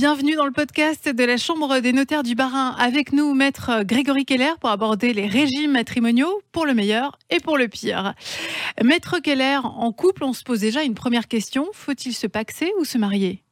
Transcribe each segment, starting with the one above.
Bienvenue dans le podcast de la Chambre des notaires du Barin. Avec nous, maître Grégory Keller pour aborder les régimes matrimoniaux pour le meilleur et pour le pire. Maître Keller, en couple, on se pose déjà une première question. Faut-il se paxer ou se marier?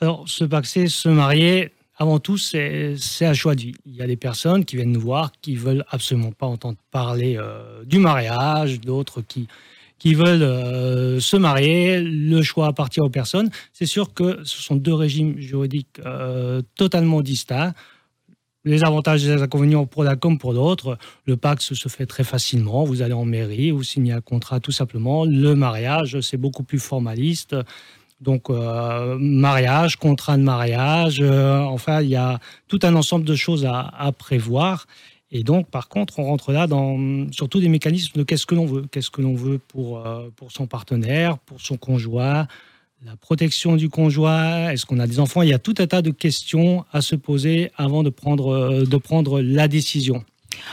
Alors, se paxer, se marier, avant tout, c'est un choix de vie. Il y a des personnes qui viennent nous voir qui veulent absolument pas entendre parler euh, du mariage, d'autres qui qui veulent euh, se marier, le choix appartient aux personnes. C'est sûr que ce sont deux régimes juridiques euh, totalement distincts. Les avantages et les inconvénients pour l'un comme pour l'autre. Le pacte se fait très facilement. Vous allez en mairie, vous signez un contrat tout simplement. Le mariage, c'est beaucoup plus formaliste. Donc, euh, mariage, contrat de mariage, enfin, il y a tout un ensemble de choses à, à prévoir. Et donc, par contre, on rentre là dans surtout des mécanismes de qu'est-ce que l'on veut. Qu'est-ce que l'on veut pour, euh, pour son partenaire, pour son conjoint, la protection du conjoint, est-ce qu'on a des enfants? Il y a tout un tas de questions à se poser avant de prendre, euh, de prendre la décision.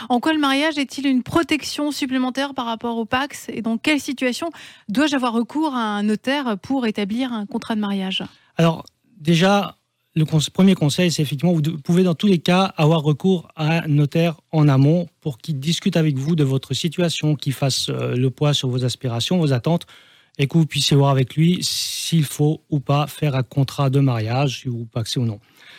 En quoi le mariage est-il une protection supplémentaire par rapport au Pax? Et dans quelle situation dois-je avoir recours à un notaire pour établir un contrat de mariage? Alors, déjà, le premier conseil, c'est effectivement, vous pouvez dans tous les cas avoir recours à un notaire en amont pour qu'il discute avec vous de votre situation, qu'il fasse euh, le poids sur vos aspirations, vos attentes, et que vous puissiez voir avec lui s'il faut ou pas faire un contrat de mariage, si vous paxez ou non.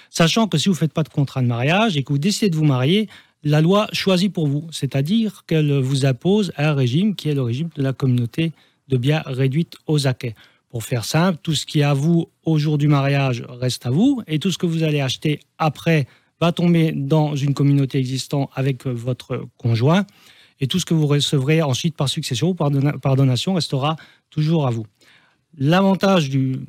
Sachant que si vous ne faites pas de contrat de mariage et que vous décidez de vous marier, la loi choisit pour vous, c'est-à-dire qu'elle vous impose un régime qui est le régime de la communauté de biens réduite aux acquets. Pour faire simple, tout ce qui est à vous au jour du mariage reste à vous et tout ce que vous allez acheter après va tomber dans une communauté existante avec votre conjoint et tout ce que vous recevrez ensuite par succession ou par, donation restera toujours à vous. L'avantage du,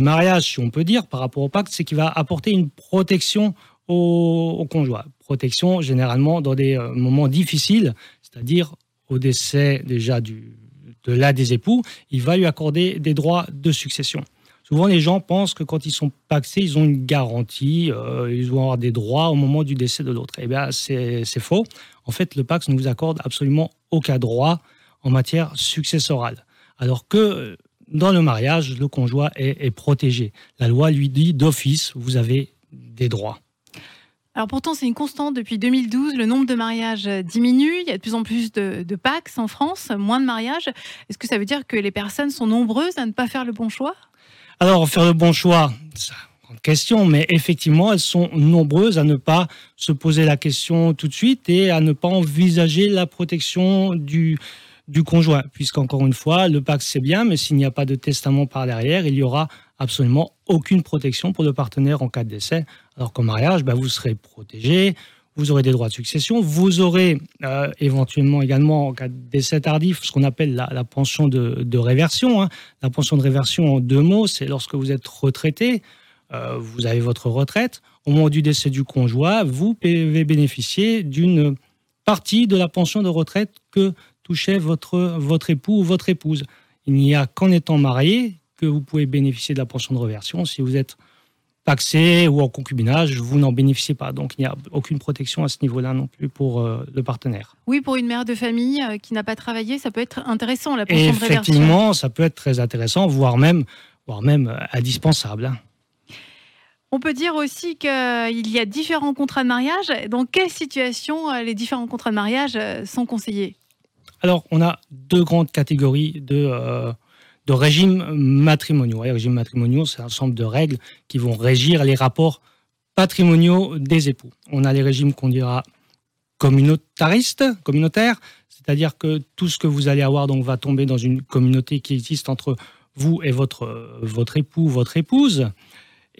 mariage, si on peut dire, par rapport au pacte, c'est qu'il va apporter une protection au, au, conjoint. Protection généralement dans des euh, moments difficiles, c'est-à-dire au décès déjà du, de l'un des époux, il va lui accorder des droits de succession. Souvent, les gens pensent que quand ils sont paxés, ils ont une garantie, euh, ils vont avoir des droits au moment du décès de l'autre. Eh bien, c'est faux. En fait, le Pax ne vous accorde absolument aucun droit en matière successorale. Alors que dans le mariage, le conjoint est protégé. La loi lui dit d'office, vous avez des droits. Alors pourtant, c'est une constante depuis 2012. Le nombre de mariages diminue. Il y a de plus en plus de, de Pax en France, moins de mariages. Est-ce que ça veut dire que les personnes sont nombreuses à ne pas faire le bon choix? Alors, faire le bon choix, grande question, mais effectivement, elles sont nombreuses à ne pas se poser la question tout de suite et à ne pas envisager la protection du, du conjoint, puisqu'encore une fois, le Pax c'est bien, mais s'il n'y a pas de testament par derrière, il y aura absolument aucune protection pour le partenaire en cas de décès. Alors qu'au mariage, ben, vous serez protégé, vous aurez des droits de succession, vous aurez euh, éventuellement également en cas de décès tardif ce qu'on appelle la, pension de, réversion. Hein. La pension de réversion en deux mots, c'est lorsque vous êtes retraité, euh, vous avez votre retraite, au moment du décès du conjoint, vous pouvez bénéficier d'une partie de la pension de retraite que touchait votre, votre époux ou votre épouse. Il n'y a qu'en étant marié que vous pouvez bénéficier de la pension de reversion. Si vous êtes paxé ou en concubinage, vous n'en bénéficiez pas. Donc il n'y a aucune protection à ce niveau-là non plus pour euh, le partenaire. Oui, pour une mère de famille euh, qui n'a pas travaillé, ça peut être intéressant la pension de reversion. Effectivement, ça peut être très intéressant, voire même, voire même euh, indispensable. Hein. On peut dire aussi qu'il y a différents contrats de mariage. Dans quelle situation les différents contrats de mariage sont conseillés? Alors, on a deux grandes catégories de, de régimes matrimoniaux. Les régimes matrimoniaux, c'est un ensemble de règles qui vont régir les rapports patrimoniaux des époux. On a les régimes qu'on dira communautaristes, communautaires, c'est-à-dire que tout ce que vous allez avoir donc va tomber dans une communauté qui existe entre vous et votre, votre époux, votre épouse.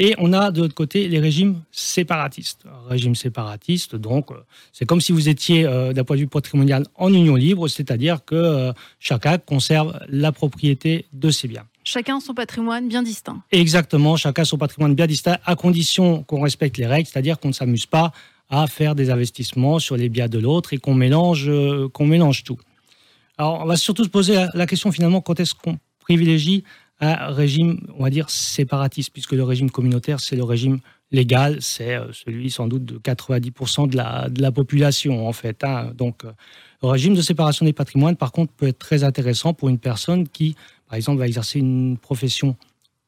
Et on a de l'autre côté les régimes séparatistes. régime séparatiste, donc, euh, c'est comme si vous étiez, euh, d'un point de vue patrimonial, en union libre, c'est-à-dire que euh, chacun conserve la propriété de ses biens. Chacun son patrimoine bien distinct. Exactement, chacun son patrimoine bien distinct, à condition qu'on respecte les règles, c'est-à-dire qu'on ne s'amuse pas à faire des investissements sur les biens de l'autre et qu'on mélange, qu'on mélange tout. Alors, on va surtout se poser la question finalement, quand est-ce qu'on privilégie un régime, on va dire, séparatiste, puisque le régime communautaire, c'est le régime légal, c'est euh, celui sans doute de 90% de la, de la population, en fait. Hein. Donc, euh, le régime de séparation des patrimoines, par contre, peut être très intéressant pour une personne qui, par exemple, va exercer une profession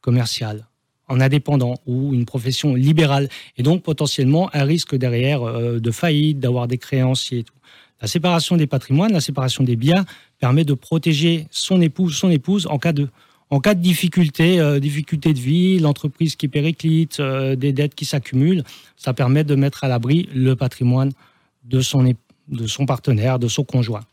commerciale en indépendant ou une profession libérale. Et donc, potentiellement, un risque derrière euh, de faillite, d'avoir des créanciers et tout. La séparation des patrimoines, la séparation des biens permet de protéger son épouse, son épouse en cas de, en cas de difficulté, euh, difficulté de vie, l'entreprise qui périclite, euh, des dettes qui s'accumulent. Ça permet de mettre à l'abri le patrimoine de son, de son partenaire, de son conjoint.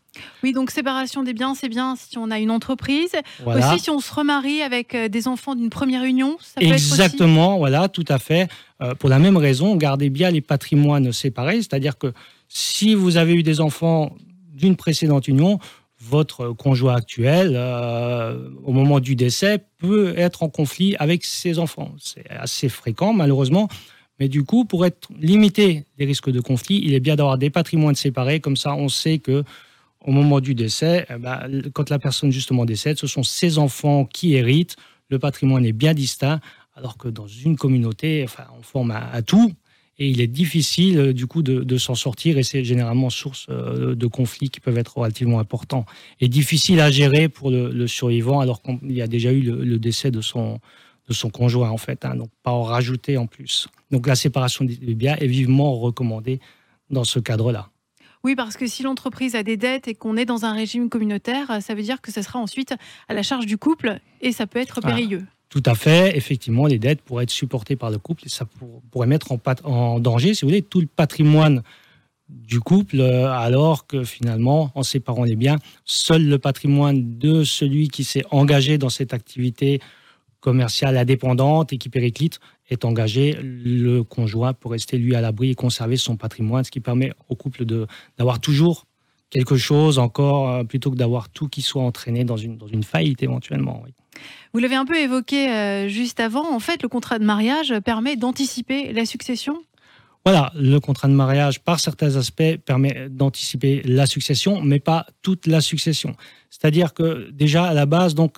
Oui, donc séparation des biens, c'est bien si on a une entreprise. Aussi, si on se remarie avec euh, des enfants d'une première union, ça peut Exactement, voilà, tout à fait. Euh, pour la même raison, gardez bien les patrimoines séparés, c'est-à-dire que si vous avez eu des enfants d'une précédente union, votre conjoint actuel, euh, au moment du décès, peut être en conflit avec ses enfants. C'est assez fréquent, malheureusement. Mais du coup, pour être limité les risques de conflit, il est bien d'avoir des patrimoines séparés. Comme ça, on sait que au moment du décès, eh ben, quand la personne justement décède, ce sont ses enfants qui héritent. Le patrimoine est bien distinct, alors que dans une communauté, enfin, on forme un, tout. Et il est difficile, euh, du coup, de, s'en sortir. Et c'est généralement source euh, de conflits qui peuvent être relativement importants. Et difficile à gérer pour le, survivant, alors qu'il y a déjà eu le, décès de son, de son conjoint, en fait. Hein. donc, pas en rajouter en plus. Donc, la séparation des biens est vivement recommandée dans ce cadre-là. Oui, parce que si l'entreprise a des dettes et qu'on est dans un régime communautaire, ça veut dire que ça sera ensuite à la charge du couple et ça peut être périlleux. Tout à fait. Effectivement, les dettes pourraient être supportées par le couple et ça pourrait mettre en, danger, si vous voulez, tout le patrimoine du couple, euh, alors que finalement, en séparant les biens, seul le patrimoine de celui qui s'est engagé dans cette activité commerciale indépendante et qui périclite est engagé, le conjoint pour rester lui à l'abri et conserver son patrimoine, ce qui permet au couple d'avoir toujours quelque chose encore euh, plutôt que d'avoir tout qui soit entraîné dans une, dans une faillite éventuellement. Vous l'avez un peu évoqué euh, juste avant, en fait, le contrat de mariage permet d'anticiper la succession? Voilà, le contrat de mariage, par certains aspects, permet d'anticiper la succession, mais pas toute la succession. C'est-à-dire que déjà, à la base, donc,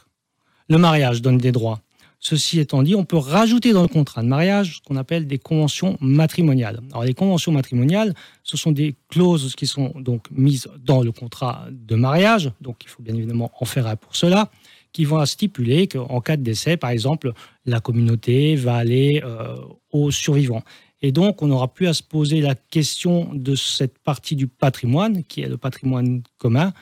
le mariage donne des droits. Ceci étant dit, on peut rajouter dans le contrat de mariage ce qu'on appelle des conventions matrimoniales. Alors, les conventions matrimoniales, ce sont des clauses qui sont donc mises dans le contrat de mariage, donc il faut bien évidemment en faire un pour cela, qui vont stipuler qu'en cas de décès, par exemple, la communauté va aller euh, aux survivants. Et donc, on n'aura plus à se poser la question de cette partie du patrimoine, qui est le patrimoine commun.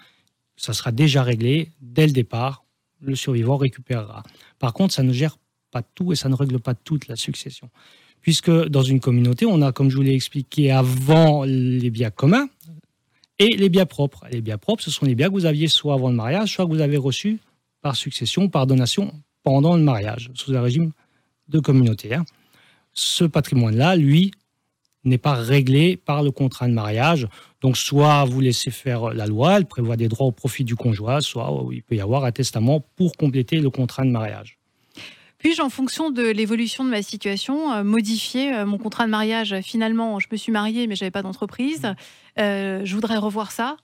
Ça sera déjà réglé dès le départ. Le survivant récupérera. Par contre, ça ne gère pas tout et ça ne règle pas toute la succession. Puisque dans une communauté, on a, comme je vous l'ai expliqué avant, les biens communs et les biens propres. Les biens propres, ce sont les biens que vous aviez soit avant le mariage, soit que vous avez reçus par succession, par donation pendant le mariage, sous un régime de communauté. Hein. Ce patrimoine-là, lui, n'est pas réglé par le contrat de mariage. Donc, soit vous laissez faire la loi, elle prévoit des droits au profit du conjoint, soit il peut y avoir un testament pour compléter le contrat de mariage. Puis-je, en fonction de l'évolution de ma situation, euh, modifier euh, mon contrat de mariage? Finalement, je me suis mariée, mais je n'avais pas d'entreprise. Euh, je voudrais revoir ça?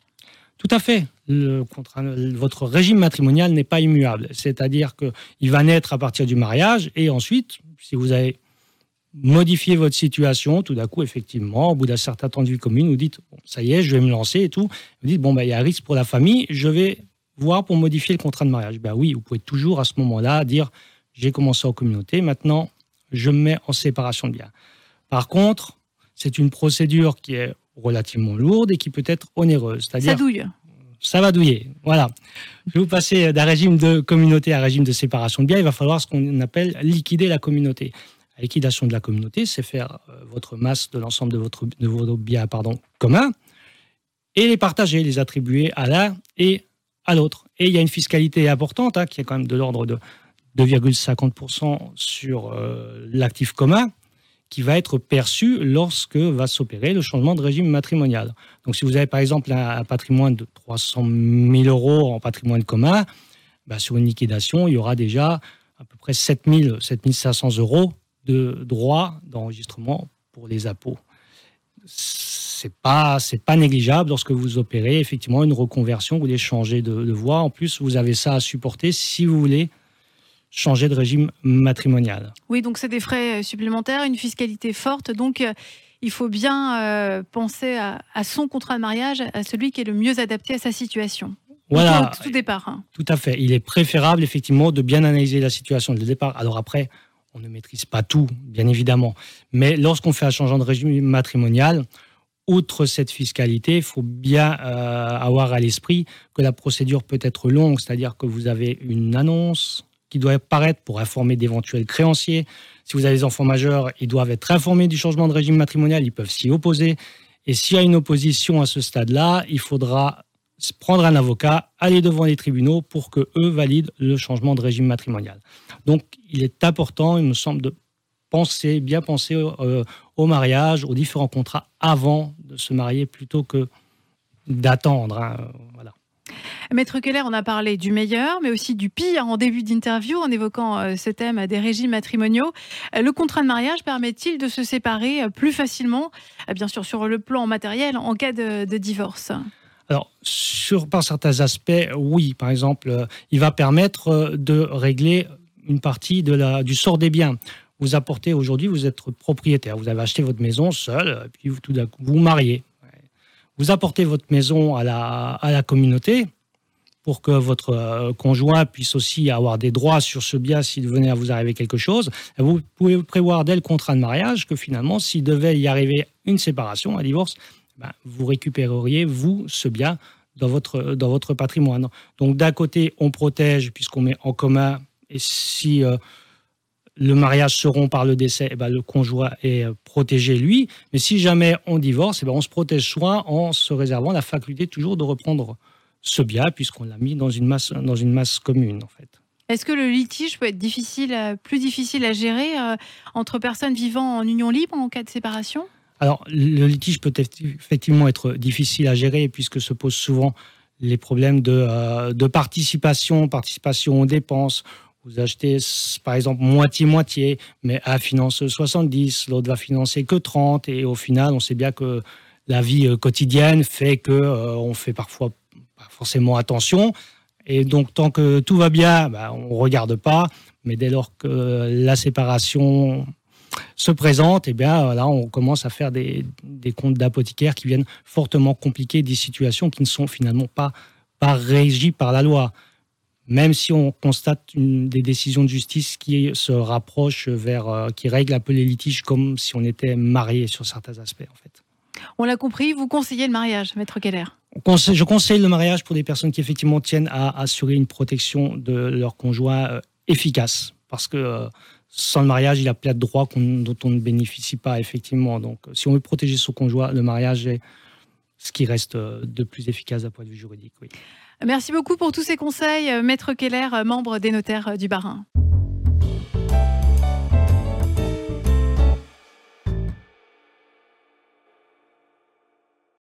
Tout à fait. Le contrat, votre régime matrimonial n'est pas immuable. C'est-à-dire qu'il va naître à partir du mariage et ensuite, si vous avez modifier votre situation, tout d'un coup, effectivement, au bout d'un certain temps de vie commune, vous dites, ça y est, je vais me lancer et tout. Vous dites, bon, bah, il y a un risque pour la famille, je vais voir pour modifier le contrat de mariage. Ben oui, vous pouvez toujours à ce moment-là dire, j'ai commencé en communauté, maintenant, je me mets en séparation de biens. Par contre, c'est une procédure qui est relativement lourde et qui peut être onéreuse. Ça douille. Ça va douiller. Voilà. Je vais vous passer d'un régime de communauté à un régime de séparation de biens. Il va falloir ce qu'on appelle liquider la communauté. La liquidation de la communauté, c'est faire euh, votre masse de l'ensemble de, votre, de vos biens pardon, communs et les partager, les attribuer à l'un et à l'autre. Et il y a une fiscalité importante hein, qui est quand même de l'ordre de 2,50% sur euh, l'actif commun qui va être perçu lorsque va s'opérer le changement de régime matrimonial. Donc si vous avez par exemple un, patrimoine de 300 000 euros en patrimoine commun, bah, sur une liquidation, il y aura déjà à peu près 7 500 euros de droits d'enregistrement pour les impôts. C'est pas c'est pas négligeable lorsque vous opérez effectivement une reconversion, vous voulez changer de, de voie. En plus, vous avez ça à supporter si vous voulez changer de régime matrimonial. Oui, donc c'est des frais euh, supplémentaires, une fiscalité forte. Donc euh, il faut bien euh, penser à, son contrat de mariage, à celui qui est le mieux adapté à sa situation. Voilà. Tout, départ. Hein. Tout à fait. Il est préférable effectivement de bien analyser la situation de départ. Alors après, on ne maîtrise pas tout, bien évidemment. Mais lorsqu'on fait un changement de régime matrimonial, outre cette fiscalité, il faut bien euh, avoir à l'esprit que la procédure peut être longue, c'est-à-dire que vous avez une annonce qui doit apparaître pour informer d'éventuels créanciers. Si vous avez des enfants majeurs, ils doivent être informés du changement de régime matrimonial, ils peuvent s'y opposer. Et s'il y a une opposition à ce stade-là, il faudra prendre un avocat, aller devant les tribunaux pour que eux valident le changement de régime matrimonial. Donc, il est important, il me semble, de penser, bien penser euh, au mariage, aux différents contrats avant de se marier plutôt que d'attendre. Hein, voilà. Maître Keller, on a parlé du meilleur, mais aussi du pire en début d'interview en évoquant euh, ce thème des régimes matrimoniaux. Euh, le contrat de mariage permet-il de se séparer plus facilement, bien sûr sur le plan matériel, en cas de, divorce alors, sur, par certains aspects, oui. Par exemple, il va permettre de régler une partie du sort des biens vous apportez aujourd'hui, vous êtes propriétaire, vous avez acheté votre maison seul, puis vous, tout d'un coup, vous vous mariez. Vous apportez votre maison à la, à la communauté pour que votre euh, conjoint puisse aussi avoir des droits sur ce bien s'il venait à vous arriver quelque chose. Vous pouvez prévoir dès le contrat de mariage que finalement, s'il devait y arriver une séparation, un divorce, ben, vous récupéreriez, vous, ce bien dans votre, dans votre patrimoine. Donc d'un côté, on protège puisqu'on met en commun, et si... Euh, le mariage se rompt par le décès, eh ben, le conjoint est euh, protégé lui. Mais si jamais on divorce, eh ben, on se protège soi en se réservant la faculté toujours de reprendre ce bien, puisqu'on l'a mis dans une masse, dans une masse commune, en fait. Est-ce que le litige peut être difficile, plus difficile à gérer euh, entre personnes vivant en union libre en cas de séparation? Alors, le litige peut effectivement être difficile à gérer, puisque se posent souvent les problèmes de, euh, participation, participation aux dépenses, vous achetez par exemple moitié-moitié, mais à finance 70, l'autre va financer que 30, et au final, on sait bien que la vie euh, quotidienne fait que euh, on fait parfois pas forcément attention. Et donc, tant que tout va bien, bah, on ne regarde pas. Mais dès lors que la séparation se présente, et eh bien, là, on commence à faire des, des comptes d'apothicaires qui viennent fortement compliquer des situations qui ne sont finalement pas, pas régies par la loi même si on constate des décisions de justice qui se rapprochent vers, euh, qui règlent un peu les litiges comme si on était marié sur certains aspects, en fait. On l'a compris, vous conseillez le mariage, Maître Keller Je conseille le mariage pour des personnes qui effectivement tiennent à assurer une protection de leur conjoint euh, efficace. Parce que euh, sans le mariage, il y a plein de droits dont on ne bénéficie pas, effectivement. Donc, si on veut protéger son conjoint, le mariage est ce qui reste de plus efficace d'un point de vue juridique. Merci beaucoup pour tous ces conseils, Maître Keller, membre des notaires du Barin.